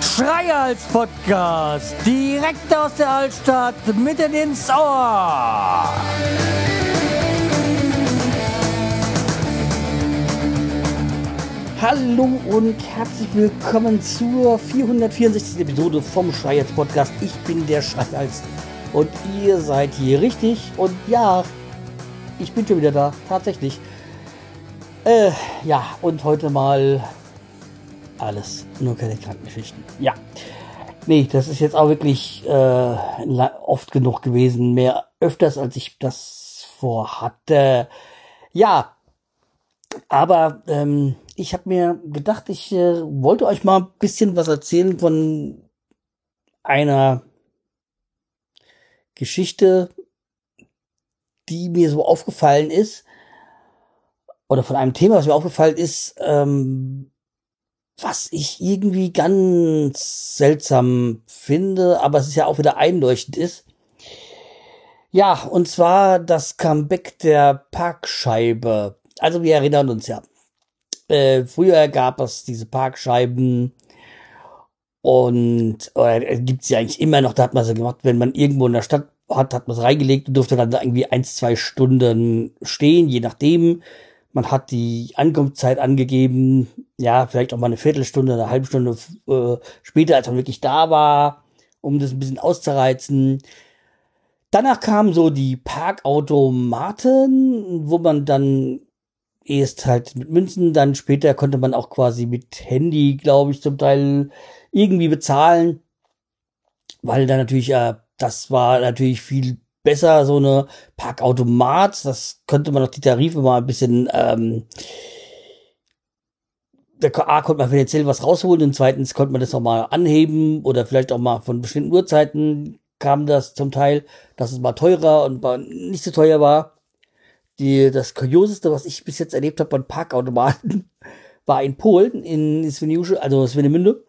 Schreihals Podcast, direkt aus der Altstadt, mitten ins Ohr. Hallo und herzlich willkommen zur 464. Episode vom Schreihals Podcast. Ich bin der Schreihals und ihr seid hier richtig. Und ja, ich bin schon wieder da, tatsächlich. Äh, ja, und heute mal alles, nur keine Krankengeschichten. Ja. Nee, das ist jetzt auch wirklich äh, oft genug gewesen. Mehr öfters, als ich das vorhatte. Ja, aber ähm, ich habe mir gedacht, ich äh, wollte euch mal ein bisschen was erzählen von einer Geschichte, die mir so aufgefallen ist, oder von einem Thema, was mir aufgefallen ist, ähm, was ich irgendwie ganz seltsam finde, aber es ist ja auch wieder einleuchtend ist. Ja, und zwar das Comeback der Parkscheibe. Also wir erinnern uns ja. Äh, früher gab es diese Parkscheiben und oder, äh, gibt sie eigentlich immer noch, da hat man sie gemacht, wenn man irgendwo in der Stadt hat, hat man es reingelegt und durfte dann irgendwie eins, zwei Stunden stehen, je nachdem. Man hat die Ankunftszeit angegeben, ja, vielleicht auch mal eine Viertelstunde, eine halbe Stunde äh, später, als man wirklich da war, um das ein bisschen auszureizen. Danach kamen so die Parkautomaten, wo man dann erst halt mit Münzen, dann später konnte man auch quasi mit Handy, glaube ich, zum Teil irgendwie bezahlen, weil dann natürlich, äh, das war natürlich viel besser, so eine Parkautomat, das könnte man auch die Tarife mal ein bisschen, ähm, A, konnte man finanziell was rausholen und zweitens konnte man das auch mal anheben oder vielleicht auch mal von bestimmten Uhrzeiten kam das zum Teil, dass es mal teurer und mal nicht so teuer war die, das Kurioseste, was ich bis jetzt erlebt habe von Parkautomaten, war in Polen, in Svenjusche, also Svenemünde.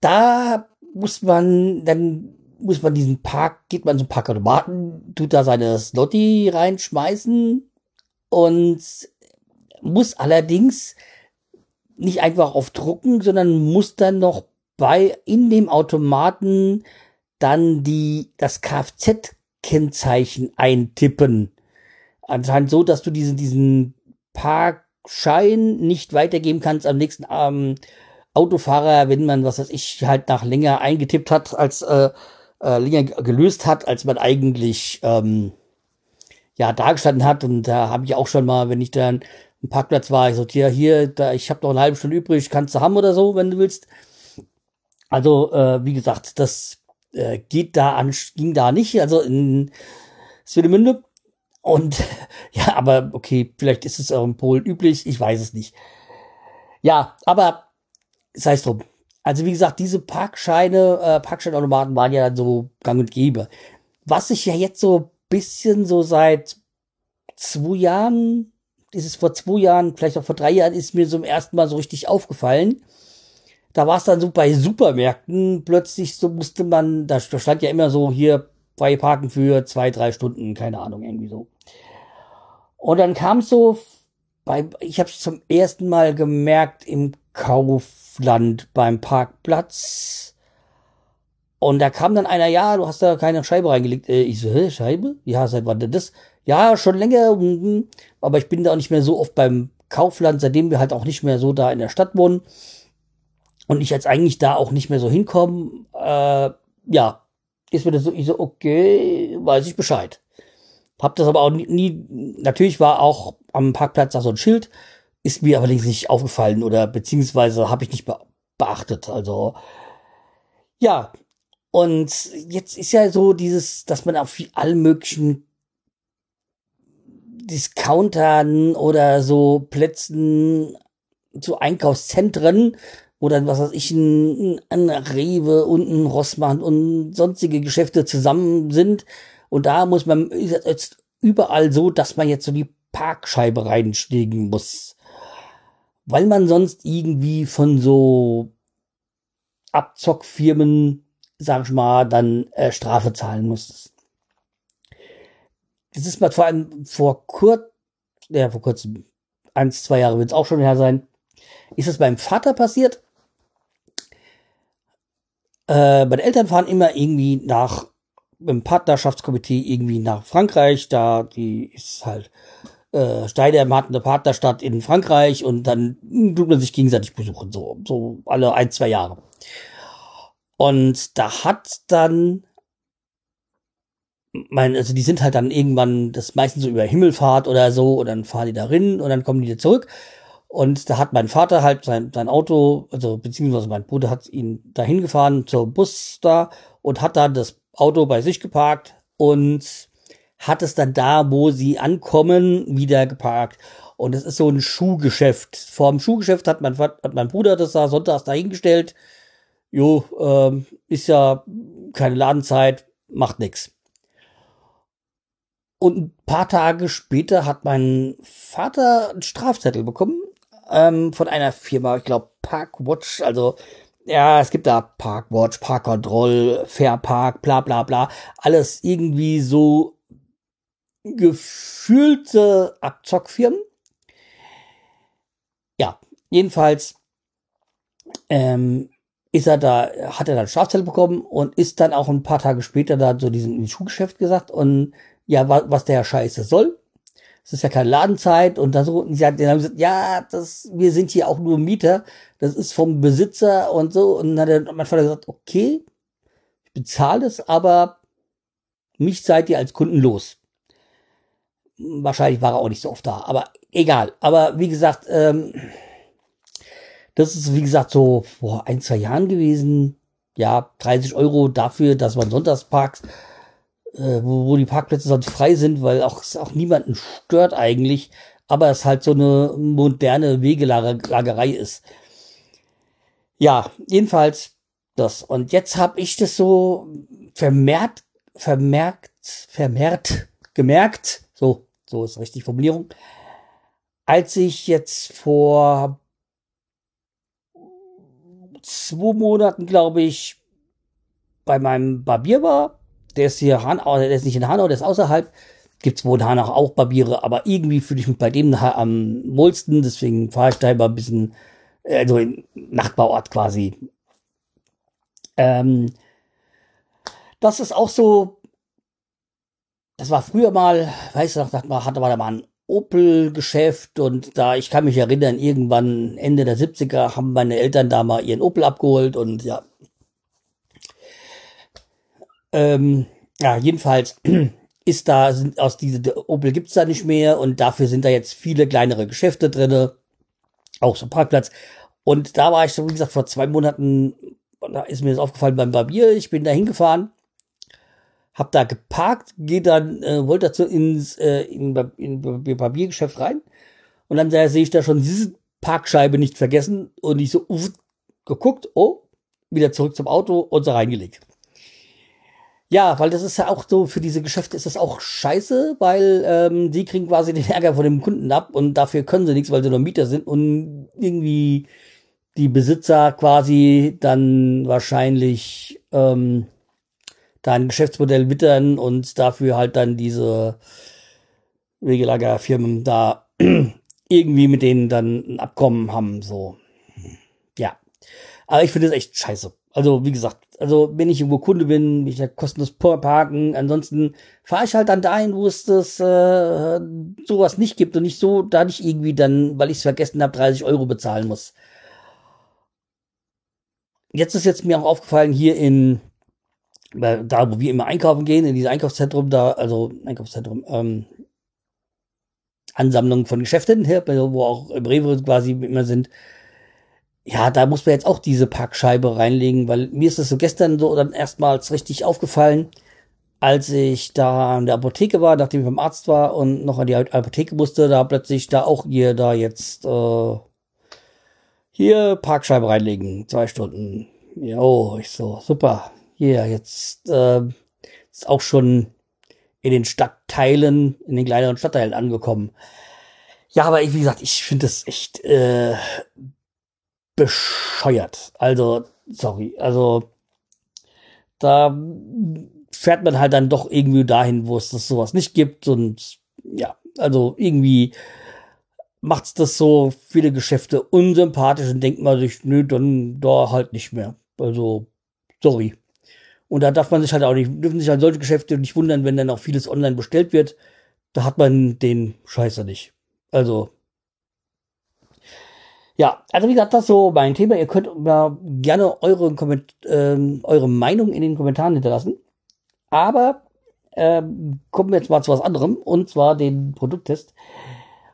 Da muss man, dann muss man diesen Park, geht man zum Parkautomaten, tut da seine Slotty reinschmeißen und muss allerdings nicht einfach auf drucken, sondern muss dann noch bei, in dem Automaten dann die, das Kfz-Kennzeichen eintippen. Anscheinend so, dass du diesen, diesen Parkschein nicht weitergeben kannst am nächsten ähm, Autofahrer, wenn man, was weiß ich, halt nach länger eingetippt hat, als äh, äh, länger gelöst hat, als man eigentlich ähm, ja dargestanden hat. Und da habe ich auch schon mal, wenn ich dann im Parkplatz war, ich so, ja, hier, da, ich habe noch eine halbe Stunde übrig, kannst du haben oder so, wenn du willst. Also, äh, wie gesagt, das äh, geht da an, ging da nicht. Also in Svedemünde und ja, aber okay, vielleicht ist es auch in Polen üblich, ich weiß es nicht. Ja, aber sei es drum. Also wie gesagt, diese Parkscheine, äh, Parkscheinautomaten waren ja dann so gang und gäbe. Was ich ja jetzt so bisschen so seit zwei Jahren, ist es vor zwei Jahren, vielleicht auch vor drei Jahren, ist mir so im ersten Mal so richtig aufgefallen. Da war es dann so bei Supermärkten, plötzlich so musste man, da stand ja immer so hier freie Parken für zwei, drei Stunden, keine Ahnung, irgendwie so. Und dann kam es so bei, ich habe es zum ersten Mal gemerkt im Kaufland beim Parkplatz. Und da kam dann einer, ja, du hast da keine Scheibe reingelegt. Äh, ich so, hä, Scheibe? Ja, seit wann denn das? Ja, schon länger, mhm. aber ich bin da auch nicht mehr so oft beim Kaufland, seitdem wir halt auch nicht mehr so da in der Stadt wohnen. Und ich jetzt eigentlich da auch nicht mehr so hinkommen. Äh, ja, ist mir das so, ich so, okay, weiß ich Bescheid. Hab das aber auch nie, nie, natürlich war auch am Parkplatz da so ein Schild, ist mir allerdings nicht aufgefallen oder beziehungsweise habe ich nicht be beachtet. Also ja, und jetzt ist ja so dieses, dass man auf allen möglichen Discountern oder so Plätzen, so Einkaufszentren, dann, was weiß ich, ein, ein Rewe und ein Rossmann und sonstige Geschäfte zusammen sind und da muss man jetzt überall so, dass man jetzt so die Parkscheibe reinsteigen muss. Weil man sonst irgendwie von so Abzockfirmen, sag ich mal, dann äh, Strafe zahlen muss. das ist mal vor allem vor kurz, ja, vor kurzem, eins, zwei Jahre wird es auch schon her sein, ist es meinem Vater passiert. Äh, meine Eltern fahren immer irgendwie nach im Partnerschaftskomitee irgendwie nach Frankreich. Da die ist halt äh, Steidem hat eine Partnerstadt in Frankreich und dann tut man sich gegenseitig besuchen, so, so alle ein, zwei Jahre. Und da hat dann mein, also die sind halt dann irgendwann, das meistens so über Himmelfahrt oder so, und dann fahren die da rein und dann kommen die wieder zurück. Und da hat mein Vater halt sein, sein Auto, also beziehungsweise mein Bruder hat ihn dahin gefahren zur Bus da und hat dann das Auto bei sich geparkt und hat es dann da, wo sie ankommen, wieder geparkt. Und es ist so ein Schuhgeschäft. Vor dem Schuhgeschäft hat mein, hat mein Bruder das da sonntags dahingestellt. Jo, ähm, ist ja keine Ladenzeit, macht nix. Und ein paar Tage später hat mein Vater einen Strafzettel bekommen ähm, von einer Firma, ich glaube Parkwatch, also ja, es gibt da Parkwatch, Parkkontroll, Fairpark, bla bla bla, alles irgendwie so gefühlte Abzockfirmen. Ja, jedenfalls ähm, ist er da, hat er dann Strafzettel bekommen und ist dann auch ein paar Tage später da so diesen Schuhgeschäft gesagt und ja, was, was der Scheiße soll. Es ist ja keine Ladenzeit und da so, und sie hat dann gesagt, ja, das, wir sind hier auch nur Mieter, das ist vom Besitzer und so. Und dann hat er, mein Vater gesagt, okay, ich bezahle es, aber mich seid ihr als Kunden los. Wahrscheinlich war er auch nicht so oft da, aber egal. Aber wie gesagt, ähm, das ist wie gesagt so vor ein, zwei Jahren gewesen. Ja, 30 Euro dafür, dass man sonntags parkt äh, wo, wo die Parkplätze sonst frei sind, weil auch, auch niemanden stört eigentlich, aber es halt so eine moderne Wegelagerei ist. Ja, jedenfalls das. Und jetzt habe ich das so vermehrt, vermerkt, vermehrt, gemerkt, so, so ist richtig Formulierung, als ich jetzt vor zwei Monaten, glaube ich, bei meinem Barbier war der ist hier Hanau, der ist nicht in Hanau, der ist außerhalb. Gibt's wohl in Hanau auch Barbiere, aber irgendwie fühle ich mich bei dem am wohlsten, deswegen fahre ich da immer ein bisschen, also in Nachbarort quasi. Ähm, das ist auch so, das war früher mal, du, da hatte man da mal ein Opel-Geschäft und da, ich kann mich erinnern, irgendwann Ende der 70er haben meine Eltern da mal ihren Opel abgeholt und ja, ähm, ja, jedenfalls ist da, sind aus diese Opel gibt's da nicht mehr und dafür sind da jetzt viele kleinere Geschäfte drinne, auch so Parkplatz. Und da war ich so, wie gesagt, vor zwei Monaten, da ist mir das aufgefallen beim Barbier, ich bin da hingefahren, hab da geparkt, gehe dann, äh, wollte dazu ins äh, in, in, in Barbiergeschäft rein und dann sehe ich da schon diese Parkscheibe nicht vergessen und ich so uff, geguckt, oh, wieder zurück zum Auto und so reingelegt. Ja, weil das ist ja auch so, für diese Geschäfte ist das auch scheiße, weil ähm, die kriegen quasi den Ärger von dem Kunden ab und dafür können sie nichts, weil sie nur Mieter sind und irgendwie die Besitzer quasi dann wahrscheinlich ähm, da ein Geschäftsmodell wittern und dafür halt dann diese Wegelagerfirmen da irgendwie mit denen dann ein Abkommen haben, so. Ja. Aber ich finde das echt scheiße. Also, wie gesagt, also wenn ich irgendwo Kunde bin, ich ja kostenlos parken. Ansonsten fahre ich halt dann dahin, wo es das äh, sowas nicht gibt und nicht so, da nicht irgendwie dann, weil ich es vergessen habe, 30 Euro bezahlen muss. Jetzt ist jetzt mir auch aufgefallen, hier in da, wo wir immer einkaufen gehen, in dieses Einkaufszentrum, da, also Einkaufszentrum, ähm, Ansammlung von Geschäften, wo auch im Rewe quasi immer sind, ja, da muss man jetzt auch diese Parkscheibe reinlegen, weil mir ist das so gestern so dann erstmals richtig aufgefallen, als ich da an der Apotheke war, nachdem ich beim Arzt war und noch an die Apotheke musste, da plötzlich da auch hier da jetzt äh, hier Parkscheibe reinlegen, zwei Stunden. Ja, oh, ich so, super. Hier, jetzt äh, ist auch schon in den Stadtteilen, in den kleineren Stadtteilen angekommen. Ja, aber wie gesagt, ich finde das echt äh, bescheuert. Also, sorry, also da fährt man halt dann doch irgendwie dahin, wo es das sowas nicht gibt. Und ja, also irgendwie macht's das so viele Geschäfte unsympathisch und denkt man sich, nö, dann da halt nicht mehr. Also, sorry. Und da darf man sich halt auch nicht, dürfen sich halt solche Geschäfte nicht wundern, wenn dann auch vieles online bestellt wird. Da hat man den Scheißer nicht. Also, ja, also wie gesagt, das ist so mein Thema. Ihr könnt mir gerne eure, ähm, eure Meinung in den Kommentaren hinterlassen. Aber ähm, kommen wir jetzt mal zu was anderem, und zwar den Produkttest.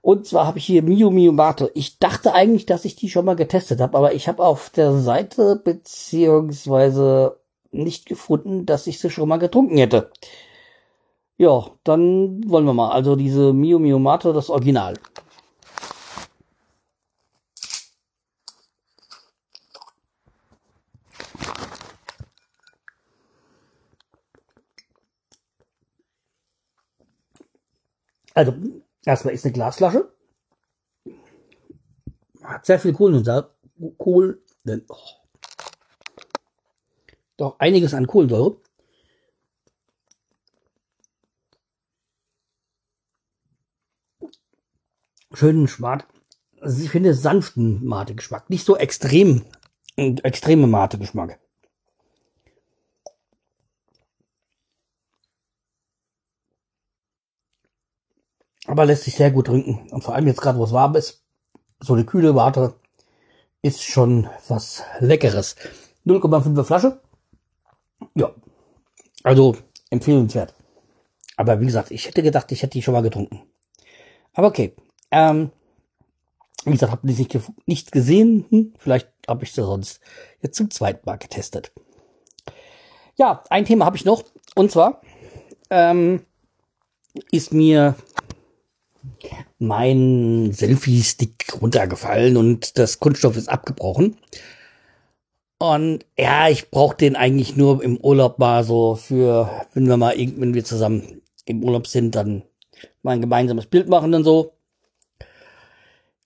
Und zwar habe ich hier Mio Mio Mate. Ich dachte eigentlich, dass ich die schon mal getestet habe, aber ich habe auf der Seite beziehungsweise nicht gefunden, dass ich sie schon mal getrunken hätte. Ja, dann wollen wir mal. Also diese Mio Mio Mate, das Original. Also, erstmal ist eine Glasflasche. Hat sehr viel Kohlensäure. Kohl, oh. Doch einiges an Kohlensäure. Schönen Schmart. Also ich finde sanften Mate-Geschmack. Nicht so extrem, extreme Mate-Geschmack. aber lässt sich sehr gut trinken. Und vor allem jetzt gerade, wo es warm ist, so eine kühle Warte ist schon was Leckeres. 0,5er Flasche. Ja. Also empfehlenswert. Aber wie gesagt, ich hätte gedacht, ich hätte die schon mal getrunken. Aber okay. Ähm, wie gesagt, habe nicht, nichts gesehen. Hm, vielleicht habe ich sie sonst jetzt zum zweiten Mal getestet. Ja, ein Thema habe ich noch. Und zwar ähm, ist mir mein Selfie-Stick runtergefallen und das Kunststoff ist abgebrochen. Und ja, ich brauche den eigentlich nur im Urlaub mal so für, wenn wir mal, wenn wir zusammen im Urlaub sind, dann mal ein gemeinsames Bild machen und so.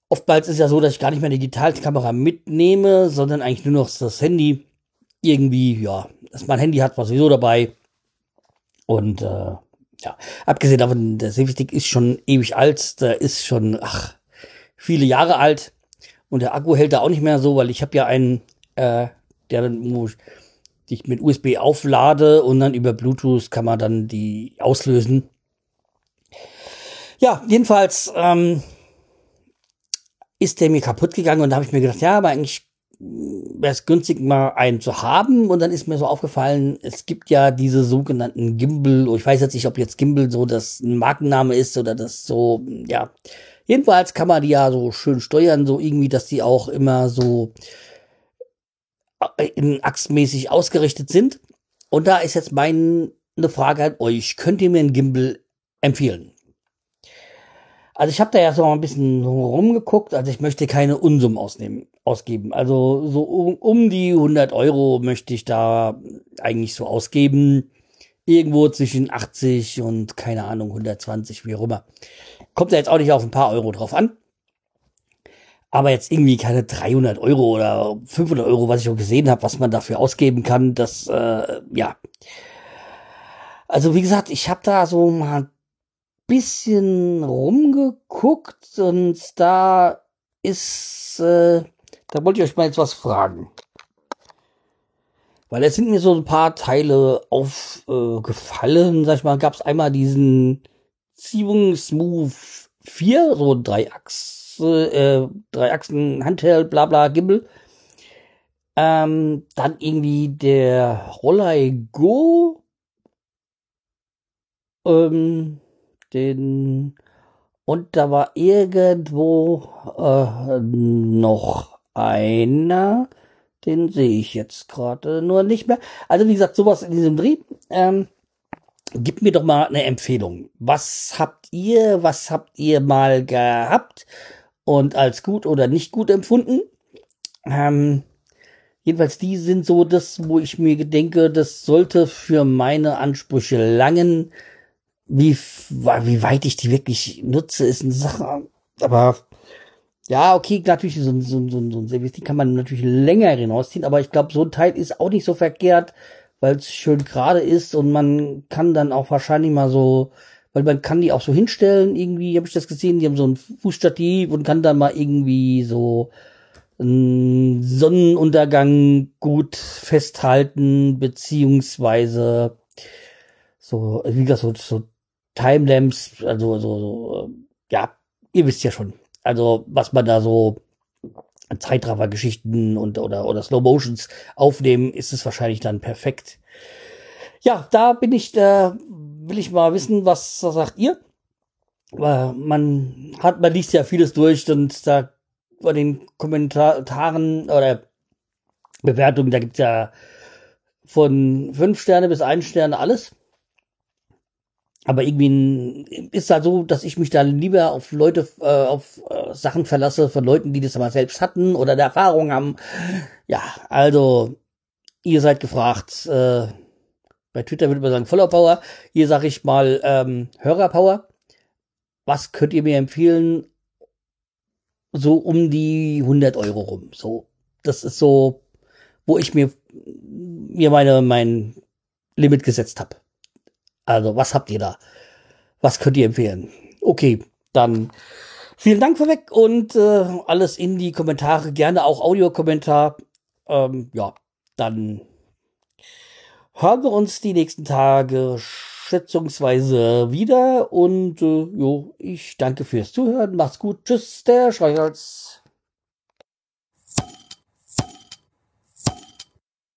Oftmals ist ja so, dass ich gar nicht mehr die Digitalkamera mitnehme, sondern eigentlich nur noch das Handy. Irgendwie, ja, dass mein Handy hat, war sowieso dabei. Und äh, ja, abgesehen davon, der Selfie-Stick ist schon ewig alt, der ist schon, ach, viele Jahre alt und der Akku hält da auch nicht mehr so, weil ich habe ja einen, äh, der wo ich mit USB auflade und dann über Bluetooth kann man dann die auslösen. Ja, jedenfalls ähm, ist der mir kaputt gegangen und da habe ich mir gedacht, ja, aber eigentlich wäre es günstig, mal einen zu haben. Und dann ist mir so aufgefallen, es gibt ja diese sogenannten Gimbal. Ich weiß jetzt nicht, ob jetzt Gimbal so das Markenname ist oder das so, ja. Jedenfalls kann man die ja so schön steuern, so irgendwie, dass die auch immer so in achsmäßig ausgerichtet sind. Und da ist jetzt meine Frage an euch. Könnt ihr mir ein Gimbal empfehlen? Also ich habe da ja so ein bisschen rumgeguckt, also ich möchte keine Unsummen ausnehmen, ausgeben. Also so um, um die 100 Euro möchte ich da eigentlich so ausgeben. Irgendwo zwischen 80 und keine Ahnung 120, wie auch immer. Kommt da jetzt auch nicht auf ein paar Euro drauf an. Aber jetzt irgendwie keine 300 Euro oder 500 Euro, was ich auch gesehen habe, was man dafür ausgeben kann, das, äh, ja. Also wie gesagt, ich habe da so mal bisschen rumgeguckt und da ist, äh, da wollte ich euch mal jetzt was fragen. Weil es sind mir so ein paar Teile aufgefallen, äh, sag ich mal, gab es einmal diesen Ziehung Smooth 4, so drei Äh, drei Achsen Handheld, bla bla Gimbal. Ähm, dann irgendwie der Rollei Go. Ähm, den und da war irgendwo äh, noch einer, den sehe ich jetzt gerade nur nicht mehr. Also wie gesagt, sowas in diesem Dreh. Ähm, gib mir doch mal eine Empfehlung. Was habt ihr, was habt ihr mal gehabt und als gut oder nicht gut empfunden? Ähm, jedenfalls die sind so das, wo ich mir denke, das sollte für meine Ansprüche langen wie, wie weit ich die wirklich nutze, ist eine Sache. Aber ja, okay, natürlich, so, so, so, so ein Service, die kann man natürlich länger hinausziehen, aber ich glaube, so ein Teil ist auch nicht so verkehrt, weil es schön gerade ist und man kann dann auch wahrscheinlich mal so, weil man kann die auch so hinstellen, irgendwie habe ich das gesehen, die haben so ein Fußstativ und kann dann mal irgendwie so einen Sonnenuntergang gut festhalten, beziehungsweise so, wie gesagt, so, so Timelapse, also so, so, ja, ihr wisst ja schon. Also, was man da so Zeitraffer-Geschichten und oder, oder Slow Motions aufnehmen, ist es wahrscheinlich dann perfekt. Ja, da bin ich, da will ich mal wissen, was, was sagt ihr? Weil man hat, man liest ja vieles durch und da bei den Kommentaren oder Bewertungen, da gibt's ja von fünf Sterne bis ein Sterne alles. Aber irgendwie ist da so, dass ich mich da lieber auf Leute, äh, auf äh, Sachen verlasse von Leuten, die das mal selbst hatten oder der Erfahrung haben. Ja, also ihr seid gefragt. Äh, bei Twitter würde man sagen Voller Power. Hier sage ich mal ähm, Hörerpower. Was könnt ihr mir empfehlen? So um die 100 Euro rum. So, das ist so, wo ich mir mir meine mein Limit gesetzt habe. Also, was habt ihr da? Was könnt ihr empfehlen? Okay, dann vielen Dank vorweg und äh, alles in die Kommentare, gerne auch Audiokommentar. Ähm, ja, dann hören wir uns die nächsten Tage schätzungsweise wieder und äh, jo, ich danke fürs Zuhören. Macht's gut. Tschüss, der Schreiholz.